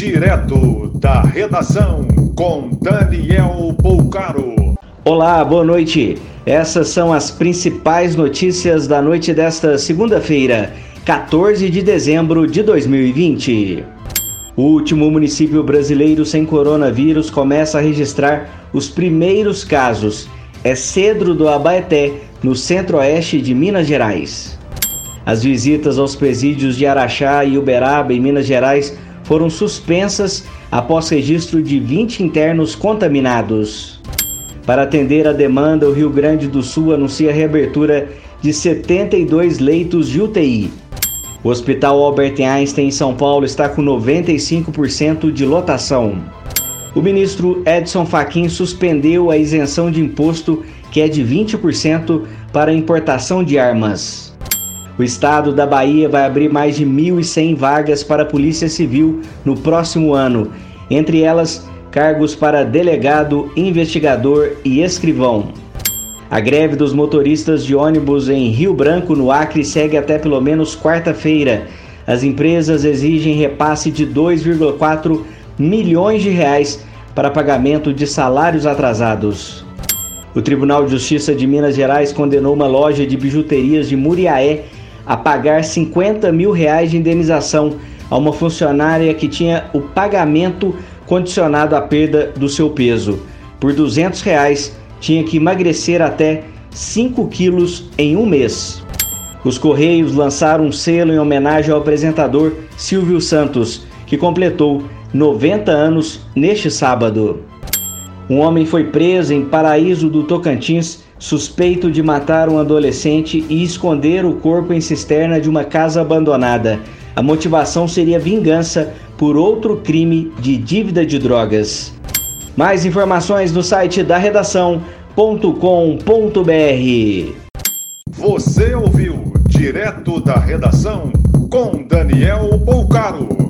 Direto da redação com Daniel Poucaro. Olá, boa noite. Essas são as principais notícias da noite desta segunda-feira, 14 de dezembro de 2020. O último município brasileiro sem coronavírus começa a registrar os primeiros casos. É Cedro do Abaeté, no centro-oeste de Minas Gerais. As visitas aos presídios de Araxá e Uberaba, em Minas Gerais, foram suspensas após registro de 20 internos contaminados. Para atender a demanda, o Rio Grande do Sul anuncia a reabertura de 72 leitos de UTI. O Hospital Albert Einstein em São Paulo está com 95% de lotação. O ministro Edson Fachin suspendeu a isenção de imposto, que é de 20% para a importação de armas. O estado da Bahia vai abrir mais de 1.100 vagas para a Polícia Civil no próximo ano, entre elas cargos para delegado, investigador e escrivão. A greve dos motoristas de ônibus em Rio Branco, no Acre, segue até pelo menos quarta-feira. As empresas exigem repasse de 2,4 milhões de reais para pagamento de salários atrasados. O Tribunal de Justiça de Minas Gerais condenou uma loja de bijuterias de Muriaé a pagar 50 mil reais de indenização a uma funcionária que tinha o pagamento condicionado à perda do seu peso. Por 200 reais, tinha que emagrecer até 5 quilos em um mês. Os Correios lançaram um selo em homenagem ao apresentador Silvio Santos, que completou 90 anos neste sábado. Um homem foi preso em Paraíso do Tocantins suspeito de matar um adolescente e esconder o corpo em cisterna de uma casa abandonada. A motivação seria vingança por outro crime de dívida de drogas. Mais informações no site da redação.com.br. Você ouviu direto da redação com Daniel Bolcaro.